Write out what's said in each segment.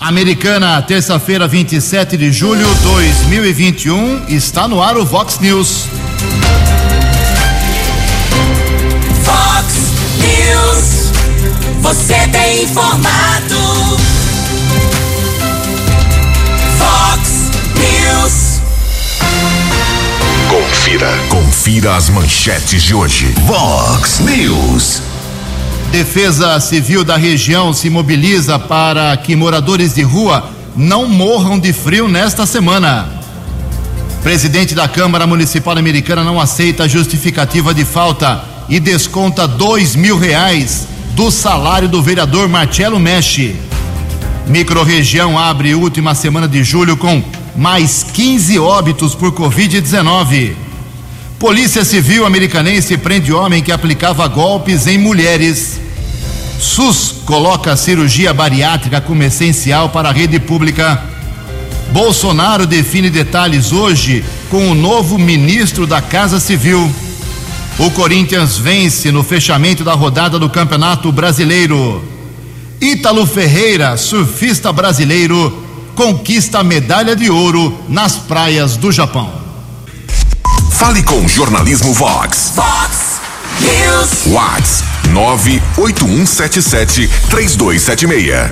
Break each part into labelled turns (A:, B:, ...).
A: Americana, terça-feira, 27 de julho de 2021, está no ar o Vox News.
B: Vox News, você tem informado. Vox News.
C: Confira, confira as manchetes de hoje. Vox News.
A: Defesa Civil da região se mobiliza para que moradores de rua não morram de frio nesta semana. Presidente da Câmara Municipal Americana não aceita justificativa de falta e desconta dois mil reais do salário do vereador Marcelo Mexe. Microrregião abre última semana de julho com mais 15 óbitos por Covid-19. Polícia Civil Americanense prende homem que aplicava golpes em mulheres. SUS coloca cirurgia bariátrica como essencial para a rede pública. Bolsonaro define detalhes hoje com o novo ministro da Casa Civil. O Corinthians vence no fechamento da rodada do Campeonato Brasileiro. Ítalo Ferreira, surfista brasileiro, conquista a medalha de ouro nas praias do Japão.
C: Fale com o Jornalismo Vox.
B: Vox News.
C: Vox 981773276.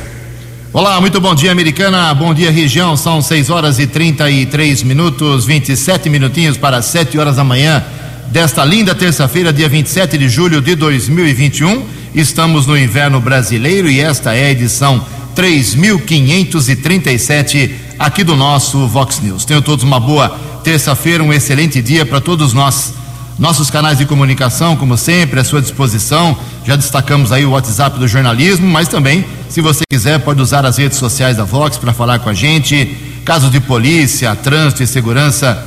A: Olá, muito bom dia, americana. Bom dia, região. São 6 horas e 33 minutos, 27 minutinhos para 7 horas da manhã desta linda terça-feira, dia 27 de julho de 2021. Estamos no inverno brasileiro e esta é a edição 3537 aqui do nosso Vox News. Tenham todos uma boa terça-feira, um excelente dia para todos nós. Nossos canais de comunicação, como sempre, à sua disposição. Já destacamos aí o WhatsApp do jornalismo, mas também, se você quiser, pode usar as redes sociais da Vox para falar com a gente. Casos de polícia, trânsito e segurança,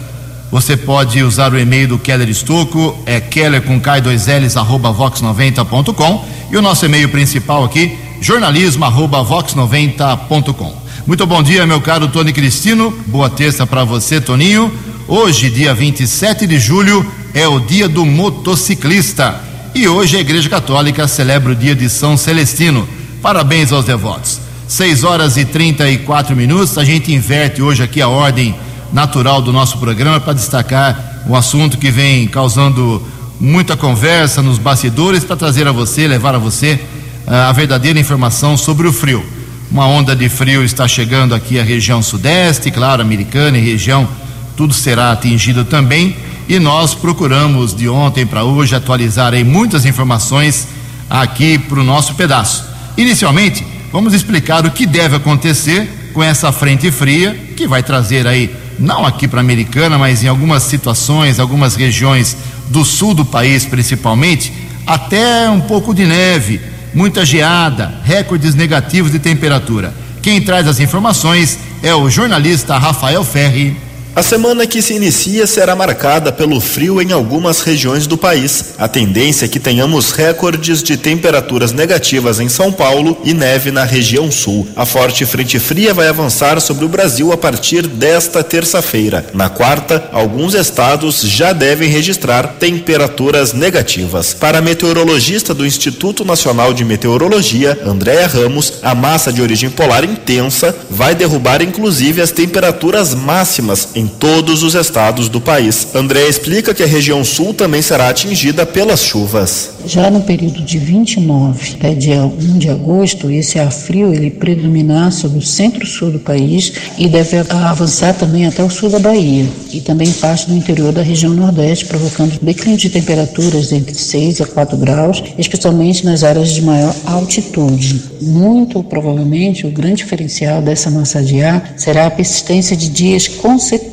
A: você pode usar o e-mail do Keller Estocco, é keller com k2ls arroba vox90.com e o nosso e-mail principal aqui, jornalismo arroba vox90.com. Muito bom dia, meu caro Tony Cristino. Boa terça para você, Toninho. Hoje, dia 27 de julho, é o dia do motociclista. E hoje a Igreja Católica celebra o dia de São Celestino. Parabéns aos devotos. 6 horas e 34 minutos. A gente inverte hoje aqui a ordem natural do nosso programa para destacar um assunto que vem causando muita conversa nos bastidores para trazer a você, levar a você uh, a verdadeira informação sobre o frio. Uma onda de frio está chegando aqui à região sudeste, claro, americana e região, tudo será atingido também. E nós procuramos de ontem para hoje atualizar aí muitas informações aqui para o nosso pedaço. Inicialmente, vamos explicar o que deve acontecer com essa frente fria que vai trazer aí, não aqui para a Americana, mas em algumas situações, algumas regiões do sul do país principalmente, até um pouco de neve, muita geada, recordes negativos de temperatura. Quem traz as informações é o jornalista Rafael Ferri.
D: A semana que se inicia será marcada pelo frio em algumas regiões do país. A tendência é que tenhamos recordes de temperaturas negativas em São Paulo e neve na região sul. A forte frente fria vai avançar sobre o Brasil a partir desta terça-feira. Na quarta, alguns estados já devem registrar temperaturas negativas. Para a meteorologista do Instituto Nacional de Meteorologia, Andréa Ramos, a massa de origem polar intensa vai derrubar inclusive as temperaturas máximas em todos os estados do país. André explica que a região sul também será atingida pelas chuvas.
E: Já no período de 29 até dia 1 de agosto, esse ar frio ele predominar sobre o centro-sul do país e deve avançar também até o sul da Bahia e também parte do interior da região nordeste, provocando declínio de temperaturas entre 6 a 4 graus, especialmente nas áreas de maior altitude. Muito provavelmente o grande diferencial dessa massa de ar será a persistência de dias consecutivos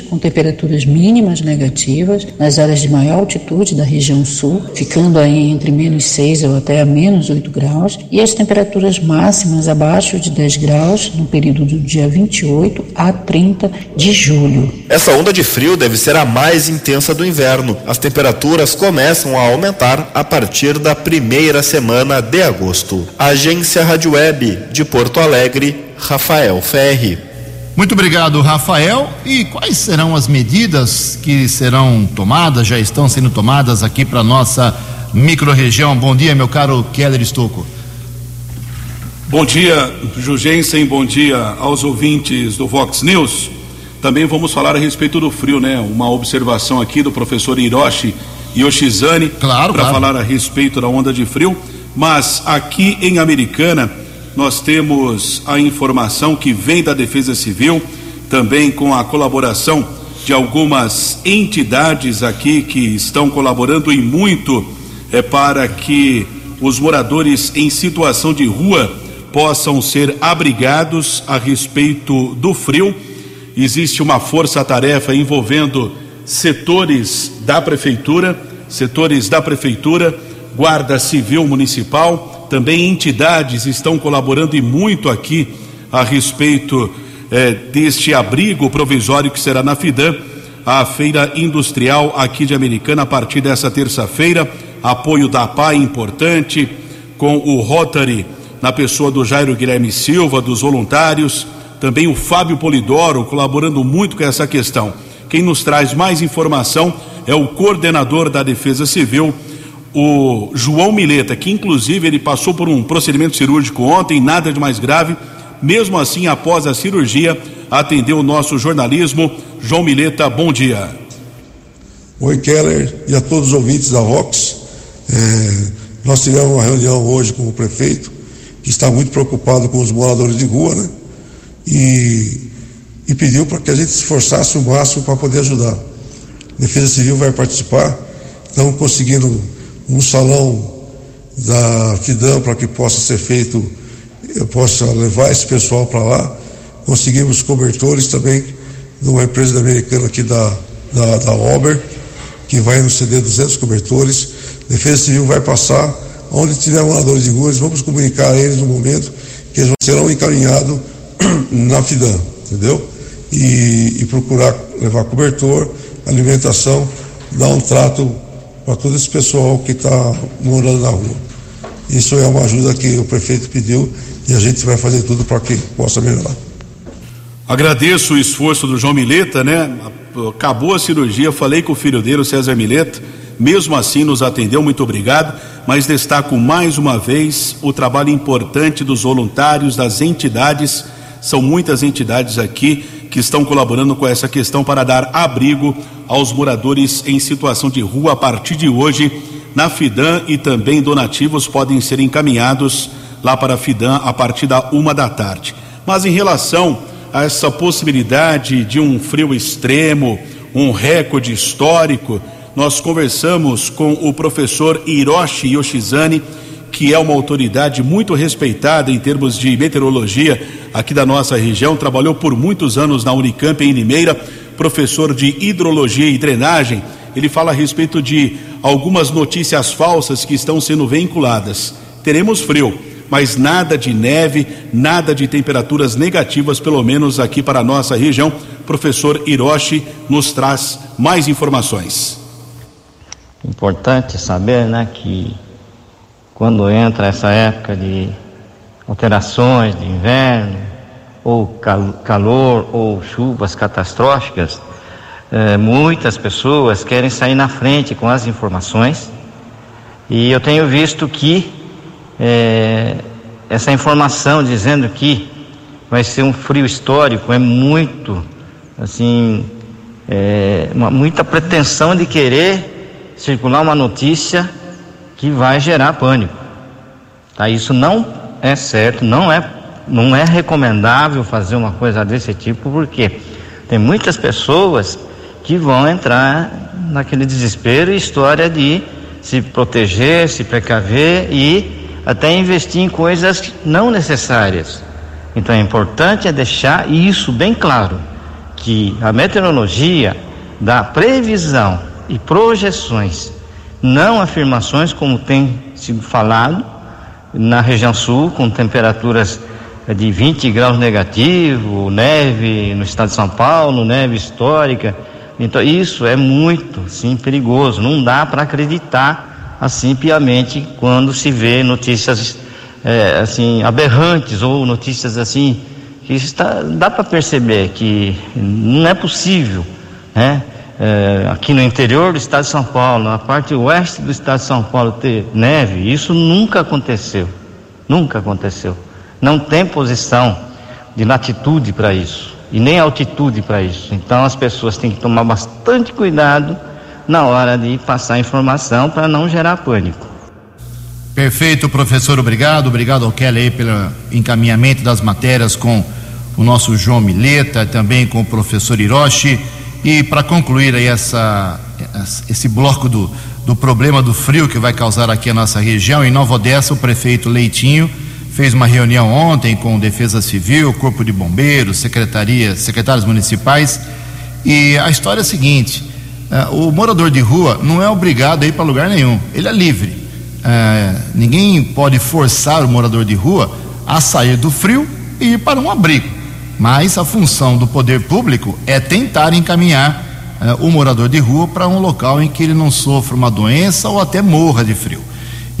E: com temperaturas mínimas negativas nas áreas de maior altitude da região sul, ficando aí entre menos 6 ou até a menos 8 graus, e as temperaturas máximas abaixo de 10 graus no período do dia 28 a 30 de julho.
D: Essa onda de frio deve ser a mais intensa do inverno. As temperaturas começam a aumentar a partir da primeira semana de agosto. Agência Rádio Web de Porto Alegre, Rafael Ferri.
A: Muito obrigado, Rafael. E quais serão as medidas que serão tomadas, já estão sendo tomadas aqui para nossa microrregião? Bom dia, meu caro Keller Estocco.
F: Bom dia, Jugensen, bom dia aos ouvintes do Vox News. Também vamos falar a respeito do frio, né? Uma observação aqui do professor Hiroshi Yoshizane
A: claro,
F: para
A: claro.
F: falar a respeito da onda de frio. Mas aqui em Americana nós temos a informação que vem da Defesa Civil, também com a colaboração de algumas entidades aqui que estão colaborando e muito é para que os moradores em situação de rua possam ser abrigados a respeito do frio. Existe uma força-tarefa envolvendo setores da prefeitura, setores da prefeitura, Guarda Civil Municipal, também entidades estão colaborando e muito aqui a respeito eh, deste abrigo provisório que será na Fidan, a feira industrial aqui de Americana a partir dessa terça-feira. Apoio da PAI importante, com o Rotary na pessoa do Jairo Guilherme Silva, dos voluntários, também o Fábio Polidoro colaborando muito com essa questão. Quem nos traz mais informação é o coordenador da Defesa Civil, o João Mileta, que inclusive ele passou por um procedimento cirúrgico ontem, nada de mais grave. Mesmo assim, após a cirurgia, atendeu o nosso jornalismo. João Mileta, bom dia.
G: Oi, Keller e a todos os ouvintes da Vox. É, nós tivemos uma reunião hoje com o prefeito, que está muito preocupado com os moradores de rua, né? E, e pediu para que a gente se esforçasse o máximo para poder ajudar. A Defesa Civil vai participar, estamos conseguindo um salão da FIDAM para que possa ser feito, eu possa levar esse pessoal para lá. Conseguimos cobertores também de uma empresa americana aqui da, da, da Ober, que vai nos ceder 200 cobertores. Defesa Civil vai passar, onde tiver moradores de ruas, vamos comunicar a eles no momento que eles serão encaminhados na FIDAM, entendeu? E, e procurar levar cobertor, alimentação, dar um trato para todo esse pessoal que está morando na rua. Isso é uma ajuda que o prefeito pediu e a gente vai fazer tudo para que possa melhorar.
F: Agradeço o esforço do João Mileta, né? Acabou a cirurgia, falei com o filho dele, o César Mileta, mesmo assim nos atendeu, muito obrigado, mas destaco mais uma vez o trabalho importante dos voluntários, das entidades, são muitas entidades aqui que estão colaborando com essa questão para dar abrigo aos moradores em situação de rua a partir de hoje na Fidan e também donativos podem ser encaminhados lá para a Fidan a partir da uma da tarde. Mas em relação a essa possibilidade de um frio extremo, um recorde histórico, nós conversamos com o professor Hiroshi Yoshizane, que é uma autoridade muito respeitada em termos de meteorologia aqui da nossa região, trabalhou por muitos anos na Unicamp em Limeira, professor de hidrologia e drenagem. Ele fala a respeito de algumas notícias falsas que estão sendo vinculadas. Teremos frio, mas nada de neve, nada de temperaturas negativas, pelo menos aqui para a nossa região. Professor Hiroshi nos traz mais informações.
H: Importante saber, né, que quando entra essa época de alterações de inverno, ou cal calor, ou chuvas catastróficas, eh, muitas pessoas querem sair na frente com as informações, e eu tenho visto que eh, essa informação dizendo que vai ser um frio histórico é muito, assim, é, uma, muita pretensão de querer circular uma notícia que vai gerar pânico. Tá? Isso não é certo, não é, não é recomendável fazer uma coisa desse tipo, porque tem muitas pessoas que vão entrar naquele desespero e história de se proteger, se precaver e até investir em coisas não necessárias. Então é importante é deixar isso bem claro, que a meteorologia dá previsão e projeções, não afirmações como tem sido falado na região sul, com temperaturas de 20 graus negativo, neve no estado de São Paulo, neve histórica. Então isso é muito, sim, perigoso. Não dá para acreditar assim piamente quando se vê notícias é, assim aberrantes ou notícias assim que está, dá para perceber que não é possível, né? É, aqui no interior do estado de São Paulo, na parte oeste do estado de São Paulo ter neve, isso nunca aconteceu, nunca aconteceu. Não tem posição de latitude para isso e nem altitude para isso. Então as pessoas têm que tomar bastante cuidado na hora de passar informação para não gerar pânico.
A: Perfeito, professor, obrigado. Obrigado ao Kelly aí pelo encaminhamento das matérias com o nosso João Mileta, também com o professor Hiroshi. E para concluir aí essa, esse bloco do, do problema do frio que vai causar aqui a nossa região, em Nova Odessa, o prefeito Leitinho fez uma reunião ontem com Defesa Civil, Corpo de Bombeiros, Secretaria, secretários municipais. E a história é a seguinte: uh, o morador de rua não é obrigado a ir para lugar nenhum, ele é livre. Uh, ninguém pode forçar o morador de rua a sair do frio e ir para um abrigo. Mas a função do poder público é tentar encaminhar eh, o morador de rua para um local em que ele não sofra uma doença ou até morra de frio.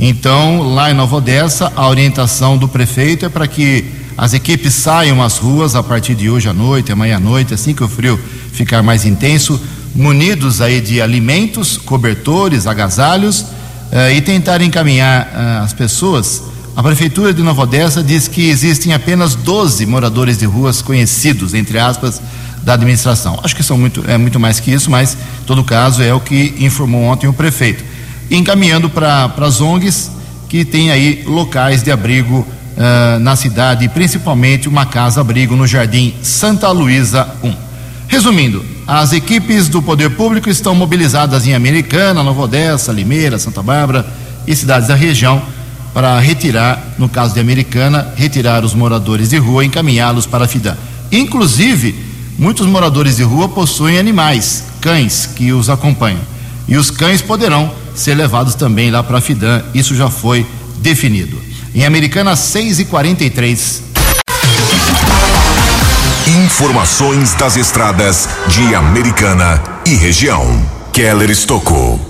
A: Então, lá em Nova Odessa, a orientação do prefeito é para que as equipes saiam às ruas a partir de hoje à noite, amanhã à noite, assim que o frio ficar mais intenso, munidos aí de alimentos, cobertores, agasalhos eh, e tentar encaminhar eh, as pessoas a Prefeitura de Nova Odessa diz que existem apenas 12 moradores de ruas conhecidos, entre aspas, da administração. Acho que são muito, é muito mais que isso, mas, em todo caso, é o que informou ontem o prefeito. Encaminhando para as ONGs que tem aí locais de abrigo uh, na cidade, principalmente uma casa-abrigo no Jardim Santa Luísa 1. Resumindo, as equipes do poder público estão mobilizadas em Americana, Nova Odessa, Limeira, Santa Bárbara e cidades da região para retirar, no caso de Americana, retirar os moradores de rua e encaminhá-los para a FIDAN. Inclusive, muitos moradores de rua possuem animais, cães, que os acompanham. E os cães poderão ser levados também lá para a FIDAN. Isso já foi definido. Em Americana, 6 e 43
C: Informações das estradas de Americana e região. Keller Estocou.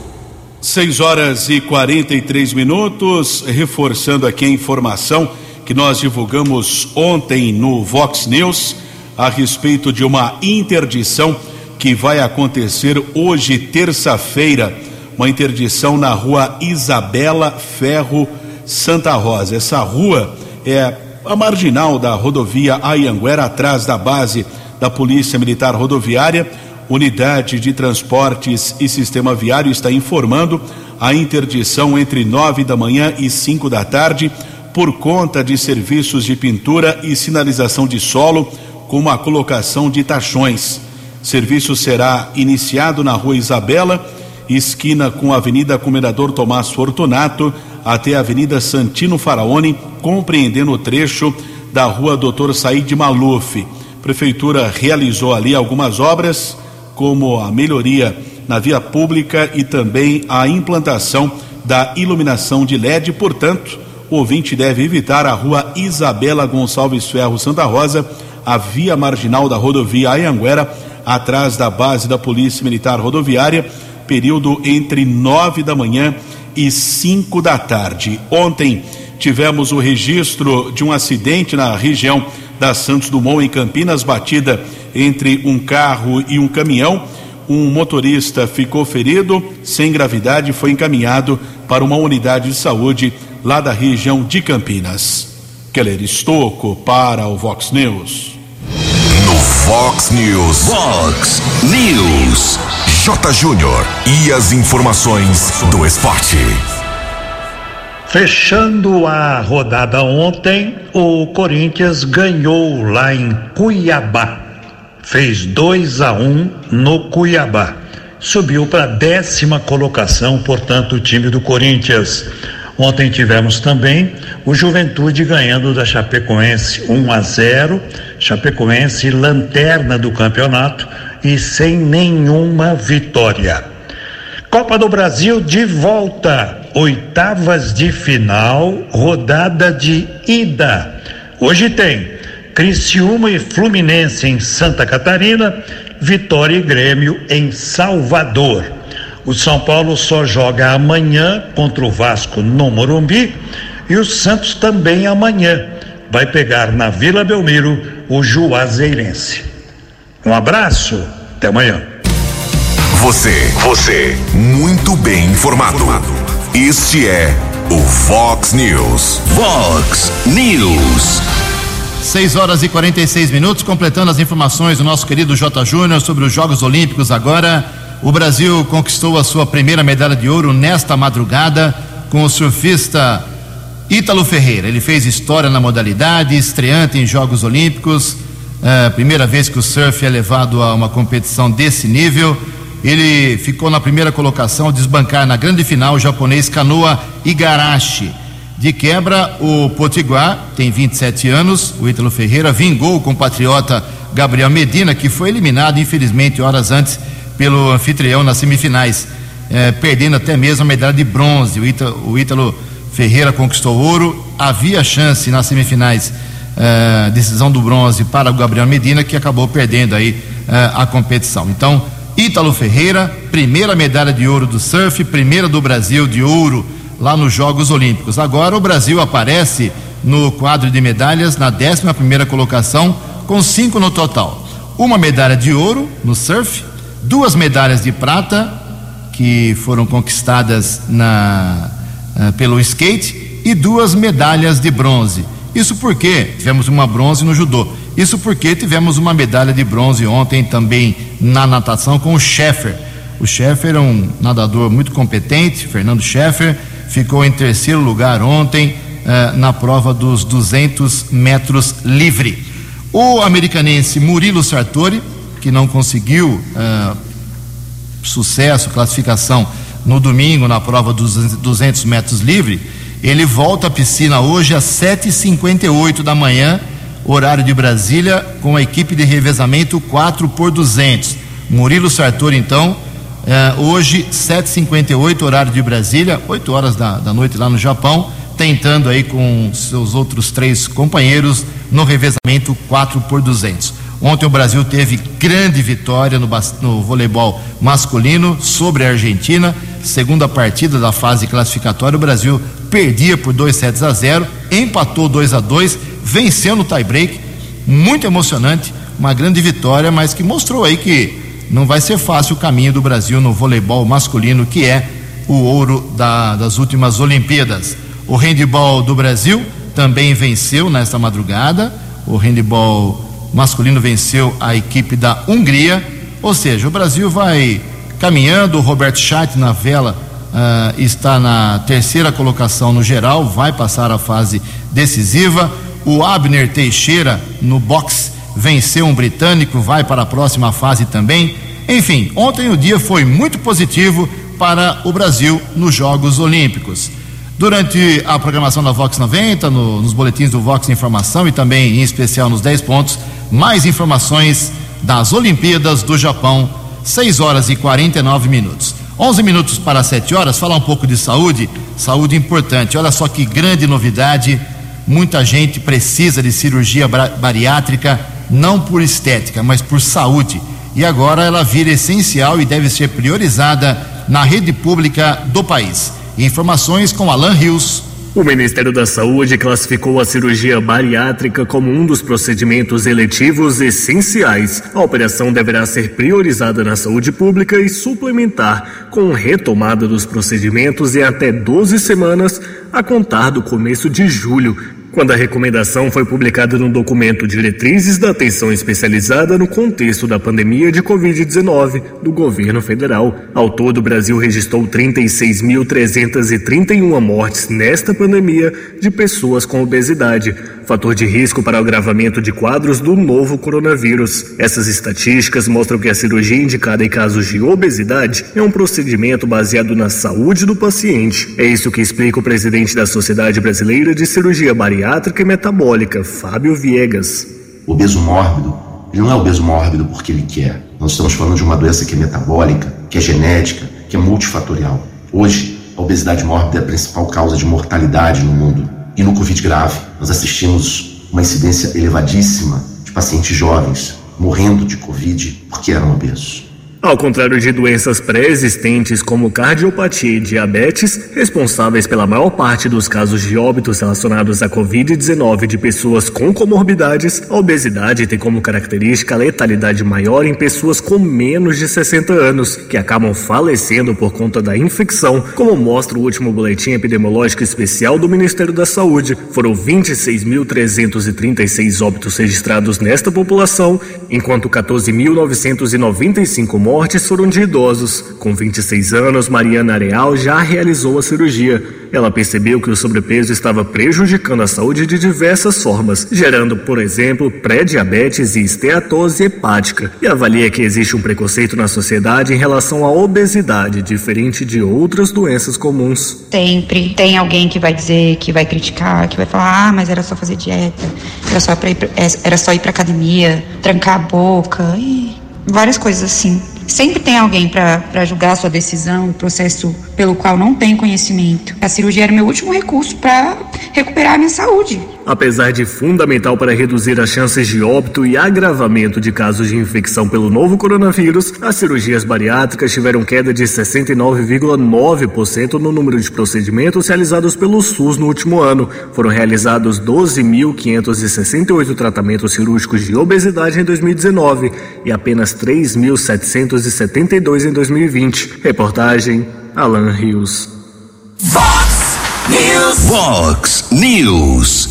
F: 6 horas e 43 minutos, reforçando aqui a informação que nós divulgamos ontem no Vox News a respeito de uma interdição que vai acontecer hoje, terça-feira, uma interdição na rua Isabela Ferro Santa Rosa. Essa rua é a marginal da rodovia Ayanguera, atrás da base da Polícia Militar Rodoviária Unidade de Transportes e Sistema Viário está informando a interdição entre nove da manhã e cinco da tarde por conta de serviços de pintura e sinalização de solo, como a colocação de tachões. Serviço será iniciado na Rua Isabela, esquina com a Avenida Comendador Tomás Fortunato, até a Avenida Santino Faraone, compreendendo o trecho da Rua Doutor Said Maluf. Prefeitura realizou ali algumas obras como a melhoria na via pública e também a implantação da iluminação de LED. Portanto, o ouvinte deve evitar a rua Isabela Gonçalves Ferro Santa Rosa, a via marginal da rodovia Ayanguera, atrás da base da Polícia Militar Rodoviária, período entre nove da manhã e cinco da tarde. Ontem tivemos o registro de um acidente na região da Santos Dumont, em Campinas, batida entre um carro e um caminhão. Um motorista ficou ferido, sem gravidade, e foi encaminhado para uma unidade de saúde lá da região de Campinas. Keller Estocco para o Vox News.
C: No Vox News. Vox News. J. Júnior. E as informações do esporte.
I: Fechando a rodada ontem, o Corinthians ganhou lá em Cuiabá fez 2 a 1 um no Cuiabá. Subiu para décima colocação, portanto, o time do Corinthians. Ontem tivemos também o Juventude ganhando da Chapecoense 1 a 0. Chapecoense lanterna do campeonato e sem nenhuma vitória. Copa do Brasil de volta, oitavas de final, rodada de ida. Hoje tem Criciúma e Fluminense em Santa Catarina, Vitória e Grêmio em Salvador. O São Paulo só joga amanhã contra o Vasco no Morumbi e o Santos também amanhã vai pegar na Vila Belmiro o Juazeirense. Um abraço, até amanhã.
C: Você, você, muito bem informado. Este é O Fox News.
B: Fox News.
A: 6 horas e 46 minutos, completando as informações do nosso querido J. Júnior sobre os Jogos Olímpicos agora. O Brasil conquistou a sua primeira medalha de ouro nesta madrugada com o surfista Ítalo Ferreira. Ele fez história na modalidade, estreante em Jogos Olímpicos. É, primeira vez que o surf é levado a uma competição desse nível. Ele ficou na primeira colocação ao desbancar na grande final o japonês Kanoa Igarashi. De quebra, o Potiguar tem 27 anos. O Ítalo Ferreira vingou o compatriota Gabriel Medina, que foi eliminado, infelizmente, horas antes pelo anfitrião nas semifinais, eh, perdendo até mesmo a medalha de bronze. O Ítalo, o Ítalo Ferreira conquistou ouro. Havia chance nas semifinais, eh, decisão do bronze para o Gabriel Medina, que acabou perdendo aí eh, a competição. Então, Ítalo Ferreira, primeira medalha de ouro do surf, primeira do Brasil de ouro lá nos Jogos Olímpicos. Agora o Brasil aparece no quadro de medalhas na 11 primeira colocação, com cinco no total. Uma medalha de ouro no surf, duas medalhas de prata que foram conquistadas na, uh, pelo skate e duas medalhas de bronze. Isso porque tivemos uma bronze no judô. Isso porque tivemos uma medalha de bronze ontem também na natação com o Scheffer. O Scheffer é um nadador muito competente, Fernando Scheffer, ficou em terceiro lugar ontem uh, na prova dos 200 metros livre. O americanense Murilo Sartori, que não conseguiu uh, sucesso, classificação no domingo na prova dos 200 metros livre, ele volta à piscina hoje às 7h58 da manhã, horário de Brasília, com a equipe de revezamento 4 por 200. Murilo Sartori, então, eh, hoje, 7h58, horário de Brasília, 8 horas da, da noite lá no Japão, tentando aí com seus outros três companheiros no revezamento 4 por 200. Ontem o Brasil teve grande vitória no, no, voleibol masculino sobre a Argentina. Segunda partida da fase classificatória, o Brasil perdia por 2 sets a 0, empatou 2 a 2, venceu no tie-break. Muito emocionante, uma grande vitória, mas que mostrou aí que não vai ser fácil o caminho do Brasil no voleibol masculino, que é o ouro da, das últimas Olimpíadas. O handball do Brasil também venceu nesta madrugada. O handball masculino venceu a equipe da Hungria, ou seja, o Brasil vai caminhando. O Roberto Chat na vela uh, está na terceira colocação no geral, vai passar a fase decisiva. O Abner Teixeira no boxe venceu um britânico, vai para a próxima fase também. Enfim, ontem o dia foi muito positivo para o Brasil nos Jogos Olímpicos. Durante a programação da Vox 90, no, nos boletins do Vox Informação e também em especial nos 10 pontos, mais informações das Olimpíadas do Japão, 6 horas e 49 minutos. 11 minutos para 7 horas, falar um pouco de saúde, saúde importante. Olha só que grande novidade. Muita gente precisa de cirurgia bariátrica, não por estética, mas por saúde. E agora ela vira essencial e deve ser priorizada na rede pública do país. Informações com Alan Rios.
J: O Ministério da Saúde classificou a cirurgia bariátrica como um dos procedimentos eletivos essenciais. A operação deverá ser priorizada na saúde pública e suplementar com retomada dos procedimentos em até 12 semanas a contar do começo de julho, quando a recomendação foi publicada no documento Diretrizes da Atenção Especializada no contexto da pandemia de Covid-19 do governo federal. Ao todo, o Brasil registrou 36.331 mortes nesta pandemia de pessoas com obesidade, fator de risco para o agravamento de quadros do novo coronavírus. Essas estatísticas mostram que a cirurgia indicada em casos de obesidade é um procedimento baseado na saúde do paciente. É isso que explica o presidente da Sociedade Brasileira de Cirurgia Bariátrica e metabólica, Fábio Viegas.
K: O obeso mórbido, ele não é obeso mórbido porque ele quer. Nós estamos falando de uma doença que é metabólica, que é genética, que é multifatorial. Hoje, a obesidade mórbida é a principal causa de mortalidade no mundo. E no Covid grave, nós assistimos uma incidência elevadíssima de pacientes jovens morrendo de Covid porque eram obesos.
J: Ao contrário de doenças pré-existentes como cardiopatia e diabetes, responsáveis pela maior parte dos casos de óbitos relacionados à Covid-19 de pessoas com comorbidades, a obesidade tem como característica a letalidade maior em pessoas com menos de 60 anos, que acabam falecendo por conta da infecção, como mostra o último boletim epidemiológico especial do Ministério da Saúde. Foram 26.336 óbitos registrados nesta população, enquanto 14.995 mortes foram de idosos. Com 26 anos, Mariana Areal já realizou a cirurgia. Ela percebeu que o sobrepeso estava prejudicando a saúde de diversas formas, gerando, por exemplo, pré-diabetes e esteatose hepática, e avalia que existe um preconceito na sociedade em relação à obesidade, diferente de outras doenças comuns.
L: Sempre tem alguém que vai dizer, que vai criticar, que vai falar: ah, mas era só fazer dieta, era só, pra ir pra, era só ir pra academia, trancar a boca, e várias coisas assim. Sempre tem alguém para julgar a sua decisão, o processo pelo qual não tem conhecimento. A cirurgia era meu último recurso para recuperar a minha saúde.
J: Apesar de fundamental para reduzir as chances de óbito e agravamento de casos de infecção pelo novo coronavírus, as cirurgias bariátricas tiveram queda de 69,9% no número de procedimentos realizados pelo SUS no último ano. Foram realizados 12.568 tratamentos cirúrgicos de obesidade em 2019 e apenas 3.772 em 2020. Reportagem Alan Rios.
B: Fox News. Fox News.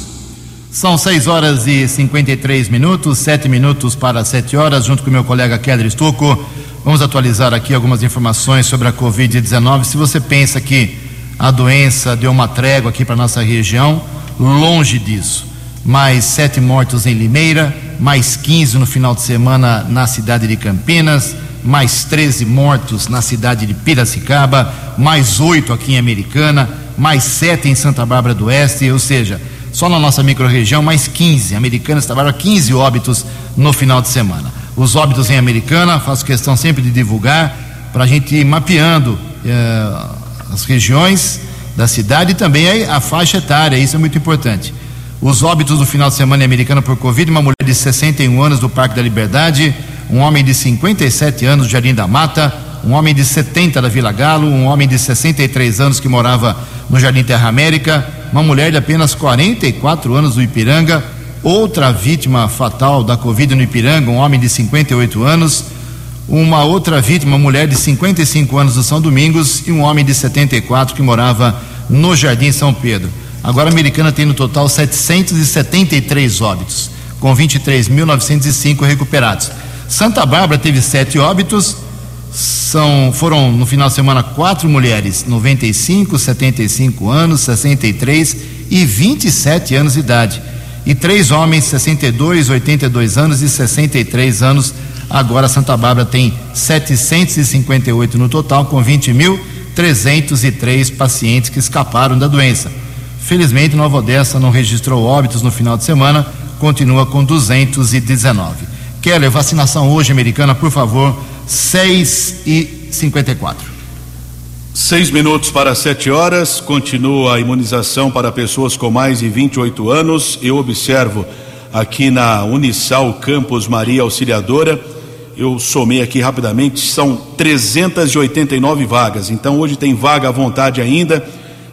A: São 6 horas e 53 minutos, 7 minutos para 7 horas, junto com meu colega Keller Estocco. Vamos atualizar aqui algumas informações sobre a Covid-19. Se você pensa que a doença deu uma trégua aqui para nossa região, longe disso. Mais sete mortos em Limeira, mais 15 no final de semana na cidade de Campinas, mais 13 mortos na cidade de Piracicaba, mais oito aqui em Americana, mais sete em Santa Bárbara do Oeste, ou seja, só na nossa microrregião, mais 15. Americana estava 15 óbitos no final de semana. Os óbitos em Americana, faço questão sempre de divulgar, para a gente ir mapeando eh, as regiões da cidade e também a, a faixa etária, isso é muito importante. Os óbitos do final de semana em Americana por Covid, uma mulher de 61 anos do Parque da Liberdade, um homem de 57 anos do Jardim da Mata, um homem de 70 da Vila Galo, um homem de 63 anos que morava no Jardim Terra América, uma mulher de apenas 44 anos do Ipiranga, outra vítima fatal da Covid no Ipiranga, um homem de 58 anos, uma outra vítima, uma mulher de 55 anos do São Domingos e um homem de 74 que morava no Jardim São Pedro. Agora a americana tem no total 773 óbitos, com 23.905 recuperados. Santa Bárbara teve sete óbitos, são, foram no final de semana quatro mulheres, 95, 75 anos, 63 e 27 anos de idade. E três homens, 62, 82 anos e 63 anos. Agora Santa Bárbara tem 758 no total, com 20.303 pacientes que escaparam da doença. Felizmente, Nova Odessa não registrou óbitos no final de semana, continua com 219. Keller, vacinação hoje americana, por favor, 6 e 54.
F: Seis minutos para sete horas, continua a imunização para pessoas com mais de 28 anos. Eu observo aqui na Unisal Campus Maria Auxiliadora, eu somei aqui rapidamente, são 389 vagas. Então hoje tem vaga à vontade ainda.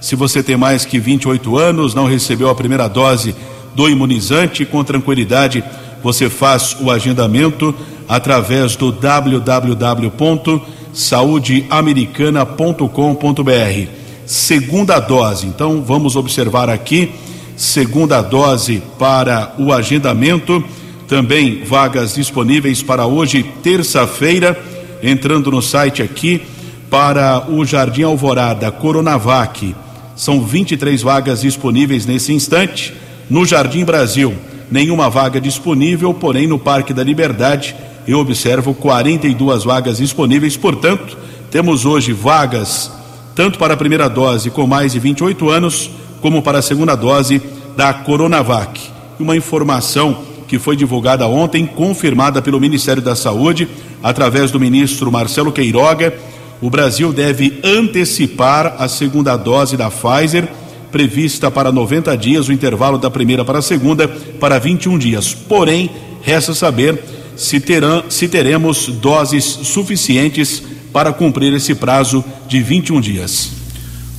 F: Se você tem mais que 28 anos, não recebeu a primeira dose do imunizante, com tranquilidade você faz o agendamento através do www.saudeamericana.com.br. Segunda dose, então vamos observar aqui, segunda dose para o agendamento, também vagas disponíveis para hoje, terça-feira, entrando no site aqui para o Jardim Alvorada Coronavac. São 23 vagas disponíveis nesse instante. No Jardim Brasil, nenhuma vaga disponível, porém no Parque da Liberdade eu observo 42 vagas disponíveis, portanto, temos hoje vagas tanto para a primeira dose com mais de 28 anos, como para a segunda dose da Coronavac. Uma informação que foi divulgada ontem, confirmada pelo Ministério da Saúde, através do ministro Marcelo Queiroga, o Brasil deve antecipar a segunda dose da Pfizer, prevista para 90 dias, o intervalo da primeira para a segunda para 21 dias. Porém, resta saber se, terão, se teremos doses suficientes para cumprir esse prazo de 21 dias.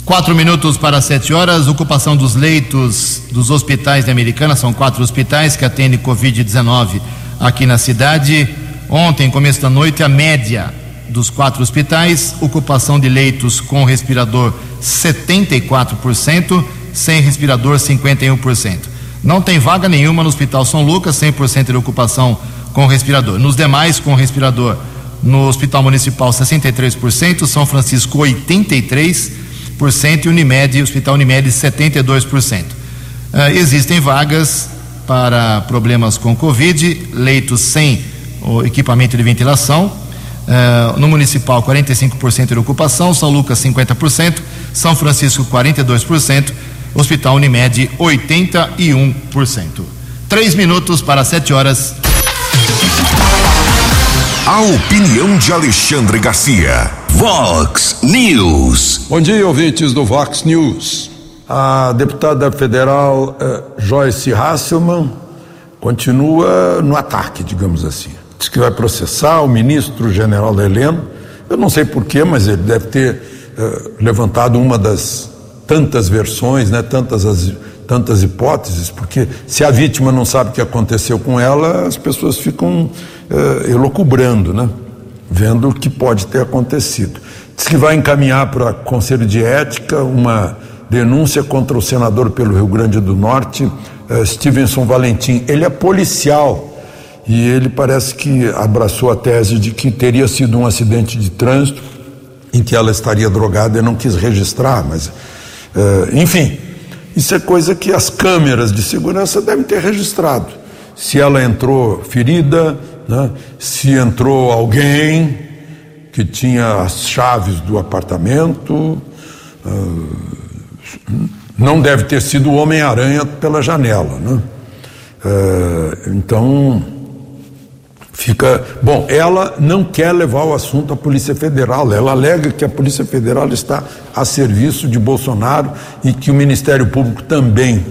A: Quatro minutos para sete horas. Ocupação dos leitos dos hospitais de Americana. São quatro hospitais que atendem Covid-19 aqui na cidade. Ontem, começo da noite, a média dos quatro hospitais, ocupação de leitos com respirador 74%, sem respirador 51%. Não tem vaga nenhuma no Hospital São Lucas, 100% de ocupação com respirador. Nos demais, com respirador, no Hospital Municipal 63%, São Francisco 83% e Unimed, Hospital Unimed 72%. Uh, existem vagas para problemas com Covid, leitos sem o equipamento de ventilação. Uh, no Municipal, 45% de ocupação, São Lucas 50%, São Francisco 42%, Hospital Unimed 81%. Três minutos para sete horas.
C: A opinião de Alexandre Garcia.
B: Vox News.
M: Bom dia, ouvintes do Vox News. A deputada federal uh, Joyce Hasselman continua no ataque, digamos assim. Diz que vai processar o ministro general Heleno. Eu não sei porquê, mas ele deve ter uh, levantado uma das tantas versões, né, tantas, as, tantas hipóteses, porque se a vítima não sabe o que aconteceu com ela, as pessoas ficam uh, elocubrando, né, vendo o que pode ter acontecido. Diz que vai encaminhar para o Conselho de Ética uma denúncia contra o senador pelo Rio Grande do Norte, uh, Stevenson Valentim. Ele é policial e ele parece que abraçou a tese de que teria sido um acidente de trânsito em que ela estaria drogada e não quis registrar, mas uh, enfim, isso é coisa que as câmeras de segurança devem ter registrado. Se ela entrou ferida, né, se entrou alguém que tinha as chaves do apartamento, uh, não deve ter sido o Homem-Aranha pela janela. Né? Uh, então, fica. Bom, ela não quer levar o assunto à Polícia Federal, ela alega que a Polícia Federal está a serviço de Bolsonaro e que o Ministério Público também.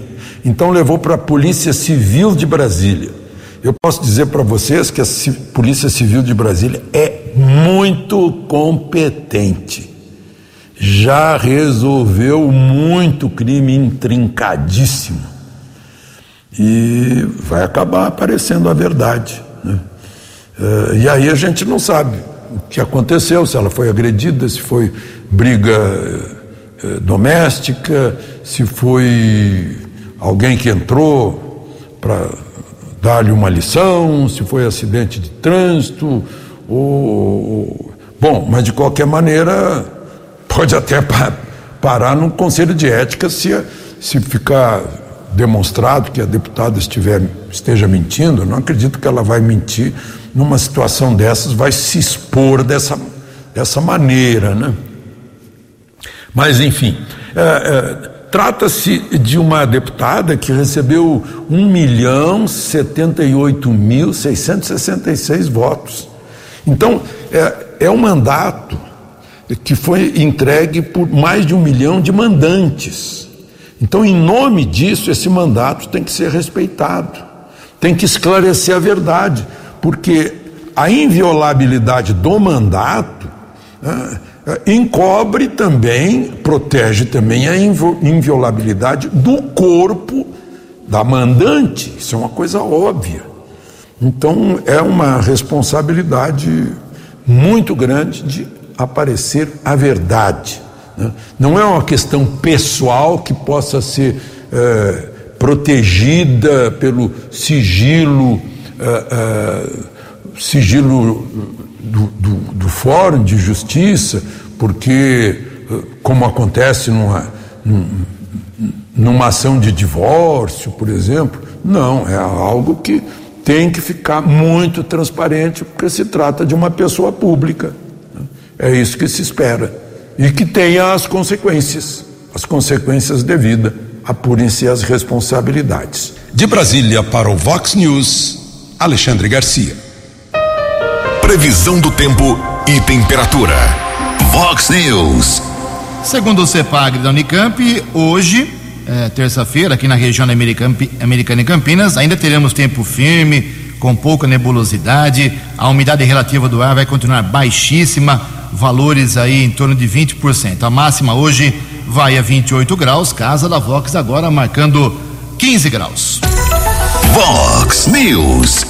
M: Então, levou para a Polícia Civil de Brasília. Eu posso dizer para vocês que a Polícia Civil de Brasília é muito competente já resolveu muito crime intrincadíssimo. E vai acabar aparecendo a verdade. Né? Uh, e aí a gente não sabe o que aconteceu, se ela foi agredida, se foi briga uh, doméstica, se foi alguém que entrou para dar-lhe uma lição, se foi acidente de trânsito, ou. Bom, mas de qualquer maneira pode até parar no Conselho de Ética se, se ficar demonstrado que a deputada estiver, esteja mentindo. Não acredito que ela vai mentir numa situação dessas, vai se expor dessa, dessa maneira, né? Mas, enfim, é, é, trata-se de uma deputada que recebeu 1 milhão 78 mil 666 votos. Então, é, é um mandato que foi entregue por mais de um milhão de mandantes. Então, em nome disso, esse mandato tem que ser respeitado, tem que esclarecer a verdade, porque a inviolabilidade do mandato né, encobre também, protege também a inviolabilidade do corpo da mandante. Isso é uma coisa óbvia. Então, é uma responsabilidade muito grande de aparecer a verdade. Né? Não é uma questão pessoal que possa ser é, protegida pelo sigilo, é, é, sigilo do, do, do, Fórum de Justiça, porque, como acontece numa, numa ação de divórcio, por exemplo, não, é algo que tem que ficar muito transparente, porque se trata de uma pessoa pública. É isso que se espera. E que tenha as consequências, as consequências devidas. Apurem-se as responsabilidades.
N: De Brasília para o Vox News, Alexandre Garcia.
C: Previsão do tempo e temperatura.
B: Vox News.
A: Segundo o CEPAG da Unicamp, hoje, é, terça-feira, aqui na região Americana e Campinas, ainda teremos tempo firme, com pouca nebulosidade. A umidade relativa do ar vai continuar baixíssima, valores aí em torno de 20%. A máxima hoje vai a 28 graus, casa da Vox agora marcando 15 graus.
B: Vox News.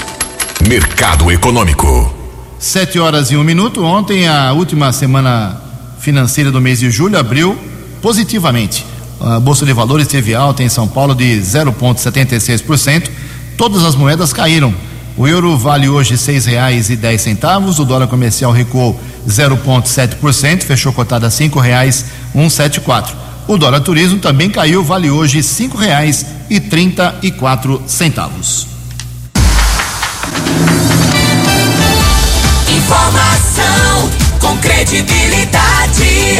C: Mercado Econômico.
A: Sete horas e um minuto. Ontem, a última semana financeira do mês de julho abriu positivamente. A Bolsa de Valores teve alta em São Paulo de 0,76%. Todas as moedas caíram. O euro vale hoje seis reais e dez centavos. O dólar comercial recuou 0,7%, fechou cotada a cinco reais um sete quatro. O dólar turismo também caiu, vale hoje cinco reais e trinta e quatro centavos.
O: Informação com credibilidade.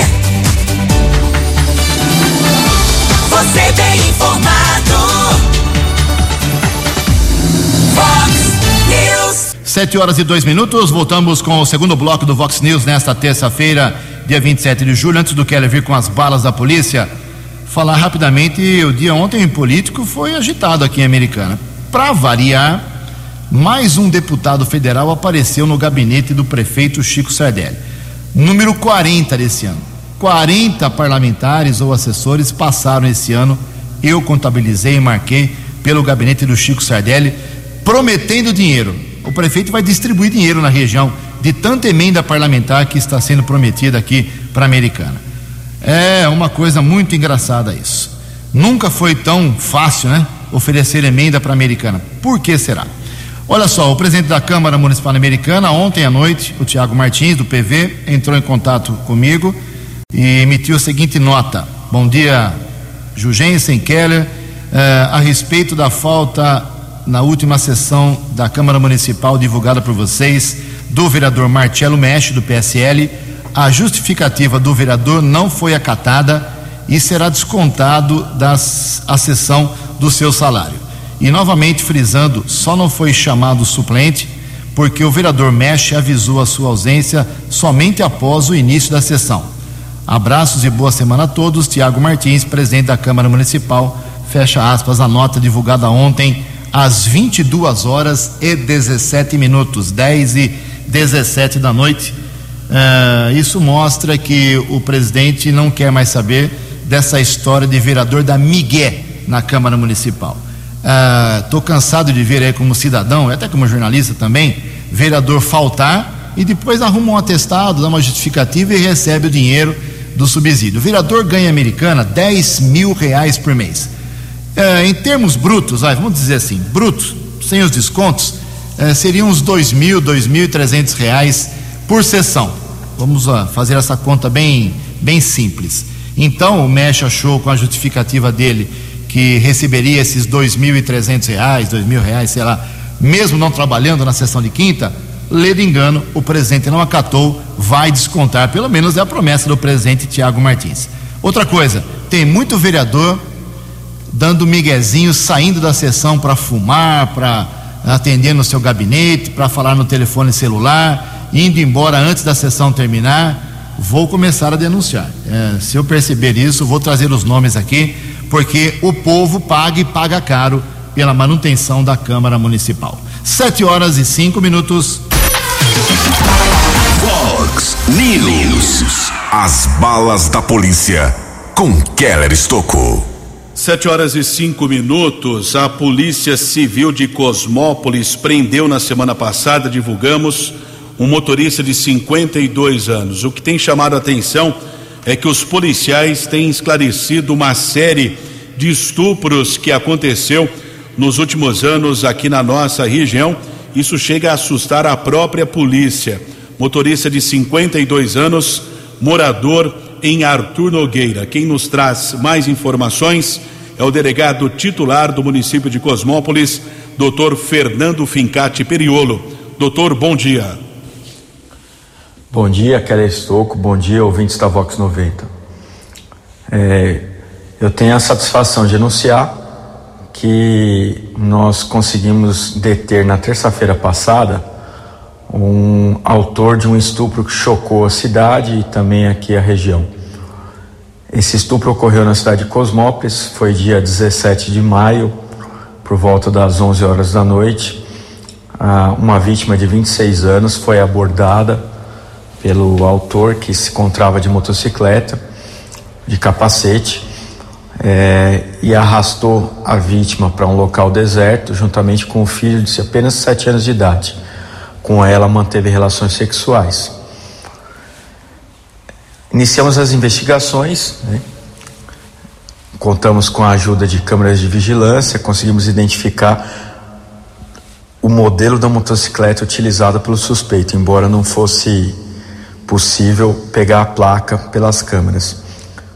O: Você bem informado. Fox News.
A: Sete horas e dois minutos, voltamos com o segundo bloco do Vox News nesta terça-feira, dia 27 de julho. Antes do Keller vir com as balas da polícia, falar rapidamente: o dia ontem político foi agitado aqui em Americana. Para variar, mais um deputado federal apareceu no gabinete do prefeito Chico Sardelli. Número 40 desse ano. 40 parlamentares ou assessores passaram esse ano. Eu contabilizei e marquei pelo gabinete do Chico Sardelli, prometendo dinheiro. O prefeito vai distribuir dinheiro na região de tanta emenda parlamentar que está sendo prometida aqui para a Americana. É uma coisa muito engraçada isso. Nunca foi tão fácil, né? Oferecer emenda para a Americana. Por que será? Olha só, o presidente da Câmara Municipal Americana, ontem à noite, o Tiago Martins, do PV, entrou em contato comigo e emitiu a seguinte nota. Bom dia, Jugensen Keller. Eh, a respeito da falta na última sessão da Câmara Municipal divulgada por vocês do vereador Marcelo Mexe, do PSL, a justificativa do vereador não foi acatada e será descontado da a sessão do seu salário. E novamente frisando, só não foi chamado suplente porque o vereador Mexe avisou a sua ausência somente após o início da sessão. Abraços e boa semana a todos. Tiago Martins, presidente da Câmara Municipal, fecha aspas a nota divulgada ontem às 22 horas e 17 minutos, 10 e 17 da noite. Uh, isso mostra que o presidente não quer mais saber dessa história de vereador da Miguel na Câmara Municipal. Estou uh, cansado de ver aí como cidadão, até como jornalista também, vereador faltar e depois arruma um atestado, dá uma justificativa e recebe o dinheiro do subsídio. O vereador ganha americana 10 mil reais por mês. Uh, em termos brutos, vamos dizer assim, brutos, sem os descontos, uh, seriam uns dois mil, dois mil e trezentos reais por sessão. Vamos fazer essa conta bem, bem simples. Então o Mesh achou com a justificativa dele que receberia esses dois mil e trezentos reais, dois mil reais, sei lá, mesmo não trabalhando na sessão de quinta, ledo engano, o presidente não acatou, vai descontar, pelo menos é a promessa do presidente Tiago Martins. Outra coisa, tem muito vereador dando miguezinho, saindo da sessão para fumar, para atender no seu gabinete, para falar no telefone celular, indo embora antes da sessão terminar. Vou começar a denunciar. É, se eu perceber isso, vou trazer os nomes aqui, porque o povo paga e paga caro pela manutenção da Câmara Municipal. Sete horas e cinco minutos.
B: Fox News.
C: As balas da polícia com Keller Estocou.
F: Sete horas e cinco minutos. A Polícia Civil de Cosmópolis prendeu na semana passada, divulgamos, um motorista de 52 anos. O que tem chamado a atenção é que os policiais têm esclarecido uma série de estupros que aconteceu nos últimos anos aqui na nossa região. Isso chega a assustar a própria polícia. Motorista de 52 anos, morador em Arthur Nogueira. Quem nos traz mais informações é o delegado titular do município de Cosmópolis, doutor Fernando Fincati Periolo. Doutor, bom dia.
P: Bom dia, Kelly Estocco. Bom dia, ouvintes da Vox 90. É, eu tenho a satisfação de anunciar que nós conseguimos deter na terça-feira passada um autor de um estupro que chocou a cidade e também aqui a região. Esse estupro ocorreu na cidade de Cosmópolis, foi dia 17 de maio, por volta das 11 horas da noite. ah, uma vítima de 26 anos foi abordada pelo autor que se encontrava de motocicleta, de capacete, é, e arrastou a vítima para um local deserto, juntamente com o filho de apenas 7 anos de idade. Com ela, manteve relações sexuais. Iniciamos as investigações, né? contamos com a ajuda de câmeras de vigilância, conseguimos identificar o modelo da motocicleta utilizada pelo suspeito, embora não fosse possível pegar a placa pelas câmeras.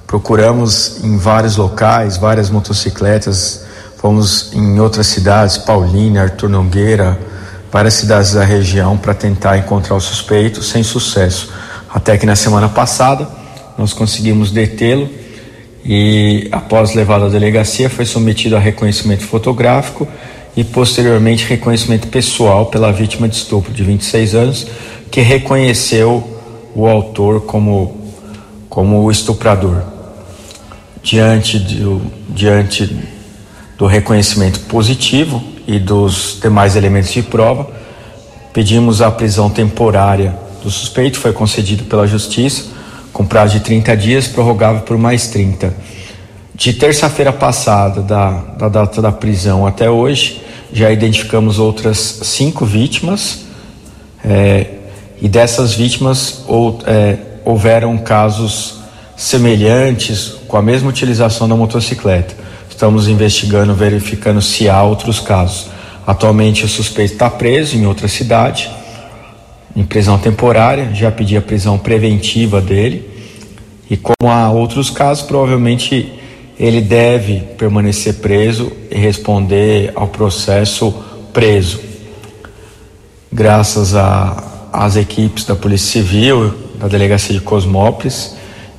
P: Procuramos em vários locais, várias motocicletas, fomos em outras cidades, Paulínia, Artur Nogueira, várias cidades da região para tentar encontrar o suspeito, sem sucesso. Até que na semana passada nós conseguimos detê-lo e, após levado à delegacia, foi submetido a reconhecimento fotográfico e posteriormente reconhecimento pessoal pela vítima de estupro de 26 anos, que reconheceu o autor como, como o estuprador. Diante do, diante do reconhecimento positivo e dos demais elementos de prova, pedimos a prisão temporária do suspeito, foi concedido pela Justiça, com prazo de 30 dias, prorrogável por mais 30 de terça-feira passada, da, da data da prisão até hoje, já identificamos outras cinco vítimas, é, e dessas vítimas ou, é, houveram casos semelhantes com a mesma utilização da motocicleta. Estamos investigando, verificando se há outros casos. Atualmente o suspeito está preso em outra cidade, em prisão temporária, já pedi a prisão preventiva dele. E como há outros casos, provavelmente ele deve permanecer preso e responder ao processo preso. Graças às equipes da Polícia Civil, da Delegacia de Cosmópolis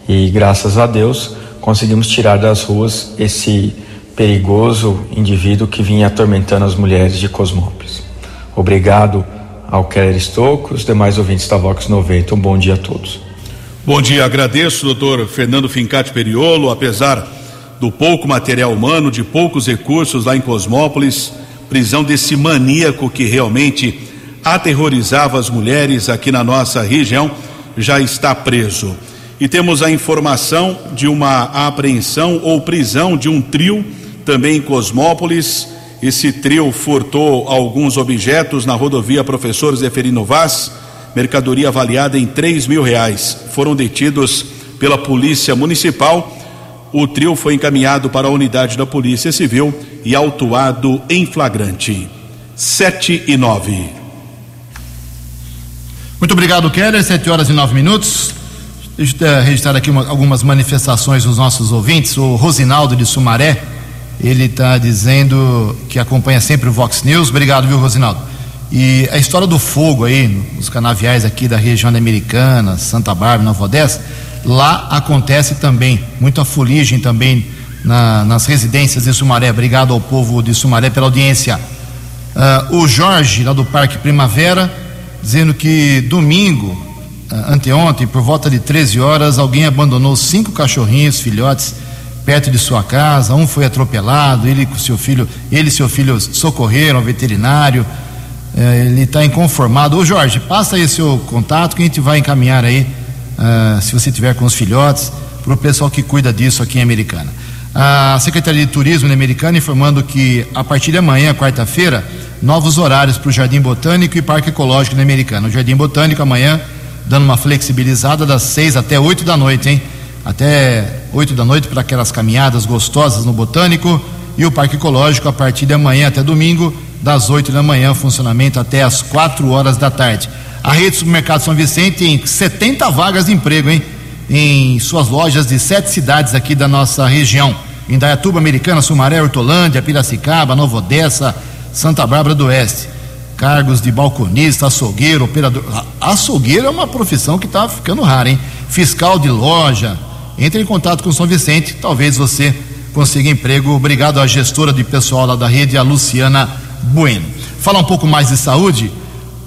P: e graças a Deus conseguimos tirar das ruas esse perigoso indivíduo que vinha atormentando as mulheres de Cosmópolis. Obrigado ao Keller Estouco, os demais ouvintes da Vox 90. Um bom dia a todos.
F: Bom dia, agradeço, doutor Fernando Fincati Periolo, apesar do pouco material humano, de poucos recursos lá em Cosmópolis, prisão desse maníaco que realmente aterrorizava as mulheres aqui na nossa região, já está preso. E temos a informação de uma apreensão ou prisão de um trio também em Cosmópolis. Esse trio furtou alguns objetos na rodovia Professor Zeferino Vaz, mercadoria avaliada em três mil reais. Foram detidos pela Polícia Municipal o trio foi encaminhado para a unidade da Polícia Civil e autuado em flagrante. 7 e 9.
A: Muito obrigado, Keller. 7 horas e 9 minutos. Deixa eu registrar aqui uma, algumas manifestações dos nossos ouvintes. O Rosinaldo de Sumaré, ele está dizendo que acompanha sempre o Vox News. Obrigado, viu, Rosinaldo? E a história do fogo aí, nos canaviais aqui da região americana, Santa Bárbara, Nova Odessa Lá acontece também muita fuligem também na, nas residências de Sumaré. Obrigado ao povo de Sumaré pela audiência. Uh, o Jorge, lá do Parque Primavera, dizendo que domingo, uh, anteontem, por volta de 13 horas, alguém abandonou cinco cachorrinhos, filhotes, perto de sua casa. Um foi atropelado, ele com seu filho, ele e seu filho socorreram ao veterinário. Uh, ele está inconformado. Ô Jorge, passa aí seu contato que a gente vai encaminhar aí uh, se você tiver com os filhotes, para o pessoal que cuida disso aqui em Americana. A Secretaria de Turismo de Americana informando que a partir de amanhã, quarta-feira, novos horários para o Jardim Botânico e Parque Ecológico de Americana. O Jardim Botânico amanhã dando uma flexibilizada das seis até oito da noite, hein? Até oito da noite para aquelas caminhadas gostosas no Botânico e o Parque Ecológico a partir de amanhã até domingo, das oito da manhã, funcionamento até as quatro horas da tarde. A rede Supermercado São Vicente tem 70 vagas de emprego, hein? Em suas lojas de sete cidades aqui da nossa região. Indaiatuba, Americana, Sumaré, Hortolândia, Piracicaba, Nova Odessa, Santa Bárbara do Oeste. Cargos de balconista, açougueiro, operador. Açougueiro é uma profissão que está ficando rara, hein? Fiscal de loja. Entre em contato com São Vicente, talvez você consiga emprego. Obrigado à gestora de pessoal lá da rede, a Luciana Bueno. Fala um pouco mais de saúde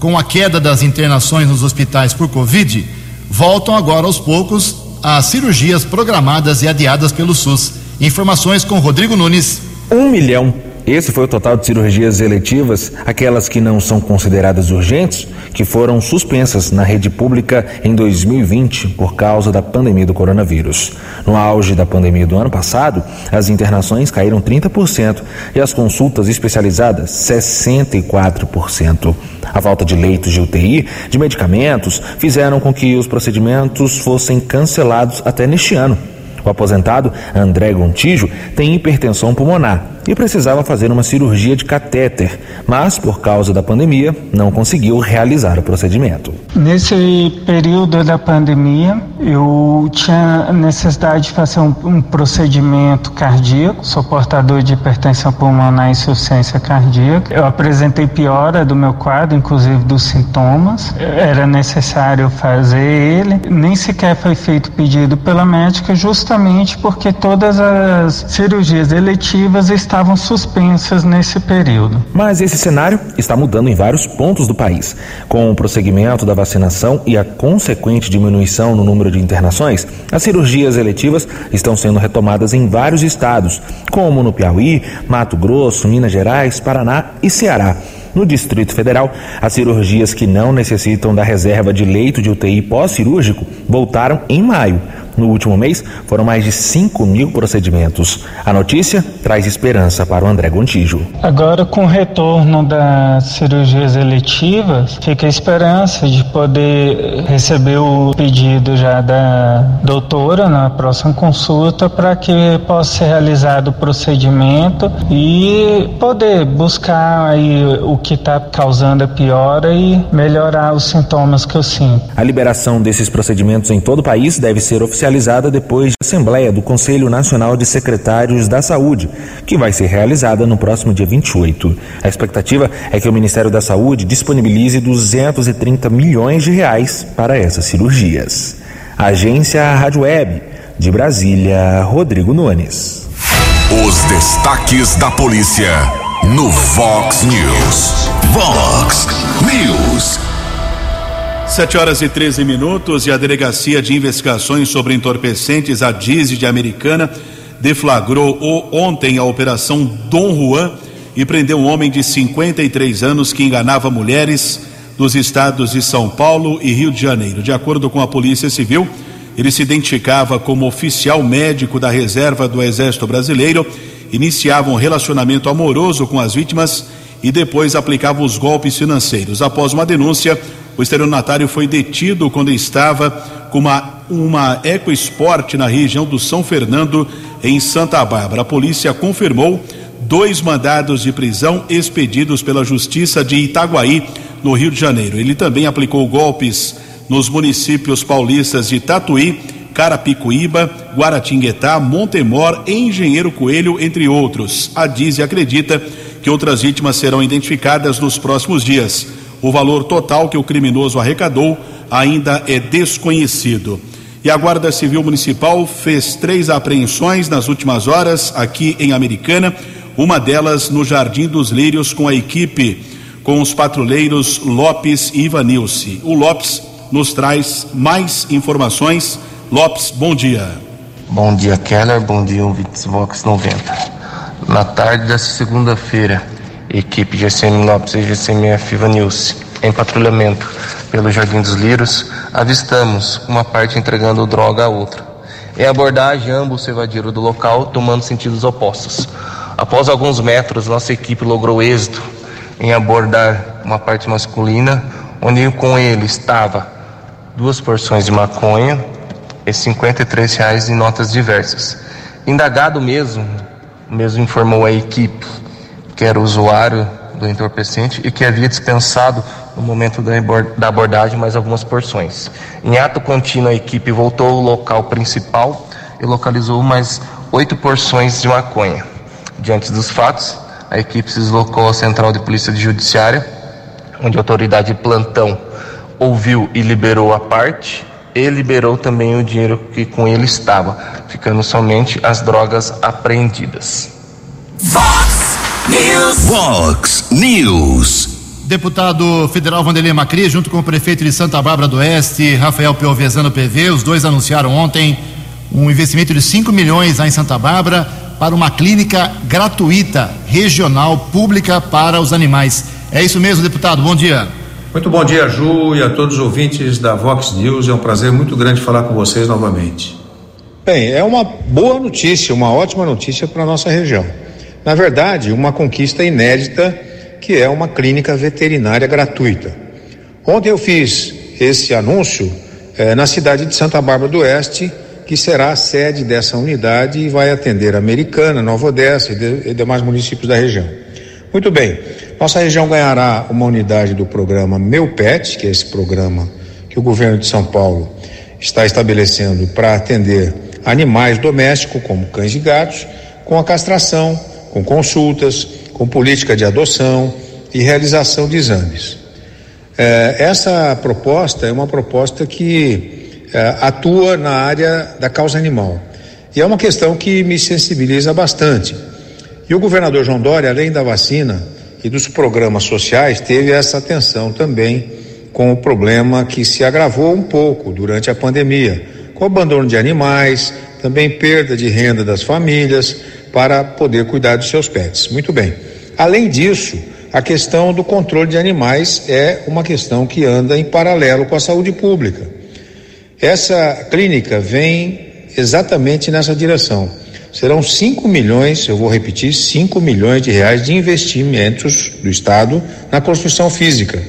A: com a queda das internações nos hospitais por Covid, voltam agora aos poucos as cirurgias programadas e adiadas pelo SUS. Informações com Rodrigo Nunes.
Q: 1 milhão Esse foi o total de cirurgias eletivas, aquelas que não são consideradas urgentes, que foram suspensas na rede pública em 2020 por causa da pandemia do coronavírus. No auge da pandemia do ano passado, as internações caíram 30% e as consultas especializadas 64%. A falta de leitos de UTI, de medicamentos, fizeram com que os procedimentos fossem cancelados até neste ano. O aposentado André Gontijo tem hipertensão pulmonar e precisava fazer uma cirurgia de catéter, mas por causa da pandemia não conseguiu realizar o procedimento.
R: Nesse período da pandemia, eu tinha necessidade de fazer um, um procedimento cardíaco, sou portador de hipertensão pulmonar e insuficiência cardíaca. Eu apresentei piora do meu quadro, inclusive dos sintomas. Era necessário fazer ele. Nem sequer foi feito pedido pela médica, justamente porque todas as cirurgias eletivas estavam estavam suspensas nesse período.
Q: Mas esse cenário está mudando em vários pontos do país. Com o prosseguimento da vacinação e a consequente diminuição no número de internações, as cirurgias eletivas estão sendo retomadas em vários estados, como no Piauí, Mato Grosso, Minas Gerais, Paraná e Ceará. No Distrito Federal, as cirurgias que não necessitam da reserva de leito de UTI pós-cirúrgico voltaram em maio. No último mês, foram mais de 5 mil procedimentos. A notícia traz esperança para o André Gontijo.
R: Agora, com o retorno das cirurgias eletivas, fica a esperança de poder receber o pedido já da doutora na próxima consulta para que possa ser realizado o procedimento e poder buscar aí o que está causando a piora e melhorar os sintomas que eu sinto.
Q: A liberação desses procedimentos em todo o país deve ser oficializada oficializada depois da Assembleia do Conselho Nacional de Secretários da Saúde, que vai ser realizada no próximo dia 28. A expectativa é que o Ministério da Saúde disponibilize 230 milhões de reais para essas cirurgias. Agência Rádio Web, de Brasília, Rodrigo Nunes.
C: Os destaques da polícia no Vox News. Vox News.
F: 7 horas e 13 minutos e a Delegacia de Investigações sobre Entorpecentes, a DISE de Americana, deflagrou ontem a Operação Dom Juan e prendeu um homem de 53 anos que enganava mulheres dos estados de São Paulo e Rio de Janeiro. De acordo com a Polícia Civil, ele se identificava como oficial médico da reserva do Exército Brasileiro, iniciava um relacionamento amoroso com as vítimas e depois aplicava os golpes financeiros. Após uma denúncia, o estelionatário foi detido quando estava com uma, uma EcoSport na região do São Fernando, em Santa Bárbara. A polícia confirmou dois mandados de prisão expedidos pela Justiça de Itaguaí, no Rio de Janeiro. Ele também aplicou golpes nos municípios paulistas de Tatuí, Carapicuíba, Guaratinguetá, Montemor, Engenheiro Coelho, entre outros. A Dize acredita que outras vítimas serão identificadas nos próximos dias. O valor total que o criminoso arrecadou ainda é desconhecido. E a Guarda Civil Municipal fez três apreensões nas últimas horas aqui em Americana, uma delas no Jardim dos Lírios com a equipe com os patrulheiros Lopes e Ivanilce. O Lopes nos traz mais informações. Lopes, bom dia.
S: Bom dia, Keller. Bom dia, ouvintes Vox 90. Na tarde desta segunda-feira, equipe GCM Lopes e GCMF Ivanilce, em patrulhamento pelo Jardim dos Lírios, avistamos uma parte entregando droga à outra. Em abordagem, ambos se evadiram do local, tomando sentidos opostos. Após alguns metros, nossa equipe logrou êxito em abordar uma parte masculina, onde com ele estava duas porções de maconha e 53 reais em notas diversas. Indagado mesmo, mesmo informou a equipe que era usuário do entorpecente e que havia dispensado no momento da abordagem mais algumas porções. Em ato contínuo, a equipe voltou ao local principal e localizou mais oito porções de maconha. Diante dos fatos, a equipe se deslocou à Central de Polícia Judiciária, onde a autoridade de plantão ouviu e liberou a parte e liberou também o dinheiro que com ele estava, ficando somente as drogas apreendidas.
O: Fox News.
C: Fox News.
A: Deputado federal Vanderlei Macri, junto com o prefeito de Santa Bárbara do Oeste, Rafael Piovesan PV, os dois anunciaram ontem um investimento de 5 milhões lá em Santa Bárbara para uma clínica gratuita, regional, pública para os animais. É isso mesmo, deputado? Bom dia.
T: Muito bom dia, Ju, e a todos os ouvintes da Vox News. É um prazer muito grande falar com vocês novamente. Bem, é uma boa notícia, uma ótima notícia para a nossa região. Na verdade, uma conquista inédita, que é uma clínica veterinária gratuita. Ontem eu fiz esse anúncio eh, na cidade de Santa Bárbara do Oeste, que será a sede dessa unidade e vai atender Americana, Nova Odessa e, de, e demais municípios da região. Muito bem, nossa região ganhará uma unidade do programa Meu Pet, que é esse programa que o governo de São Paulo está estabelecendo para atender animais domésticos, como cães e gatos, com a castração, com consultas, com política de adoção e realização de exames. É, essa proposta é uma proposta que é, atua na área da causa animal. E é uma questão que me sensibiliza bastante. E o governador João Dória, além da vacina, e dos programas sociais teve essa atenção também com o problema que se agravou um pouco durante a pandemia, com o abandono de animais, também perda de renda das famílias para poder cuidar dos seus pets. Muito bem. Além disso, a questão do controle de animais é uma questão que anda em paralelo com a saúde pública. Essa clínica vem exatamente nessa direção serão 5 milhões, eu vou repetir, 5 milhões de reais de investimentos do Estado na construção física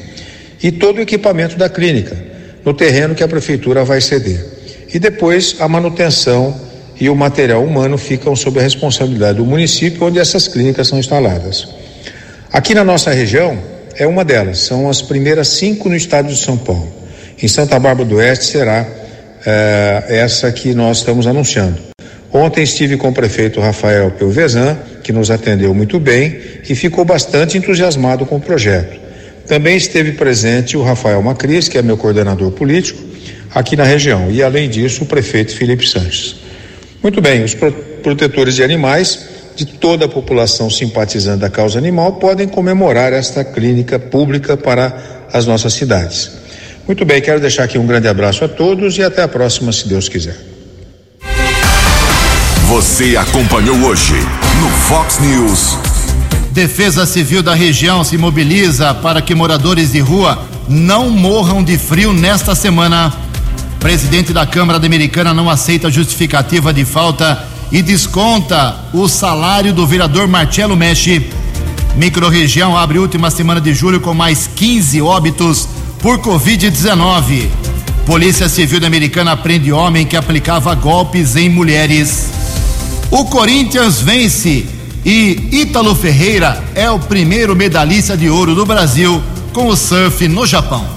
T: e todo o equipamento da clínica, no terreno que a prefeitura vai ceder. E depois a manutenção e o material humano ficam sob a responsabilidade do município onde essas clínicas são instaladas. Aqui na nossa região é uma delas, são as primeiras cinco no estado de São Paulo. Em Santa Bárbara do Oeste será eh, essa que nós estamos anunciando. Ontem estive com o prefeito Rafael Pelvezan, que nos atendeu muito bem e ficou bastante entusiasmado com o projeto. Também esteve presente o Rafael Macris, que é meu coordenador político, aqui na região, e além disso o prefeito Felipe Sanches. Muito bem, os protetores de animais de toda a população simpatizante da causa animal podem comemorar esta clínica pública para as nossas cidades. Muito bem, quero deixar aqui um grande abraço a todos e até a próxima, se Deus quiser.
C: Você acompanhou hoje no Fox News.
A: Defesa Civil da região se mobiliza para que moradores de rua não morram de frio nesta semana. Presidente da Câmara Americana não aceita justificativa de falta e desconta o salário do vereador Marcelo Mexe. Microrregião abre última semana de julho com mais 15 óbitos por Covid-19. Polícia Civil Americana prende homem que aplicava golpes em mulheres. O Corinthians vence e Ítalo Ferreira é o primeiro medalhista de ouro do Brasil com o surf no Japão.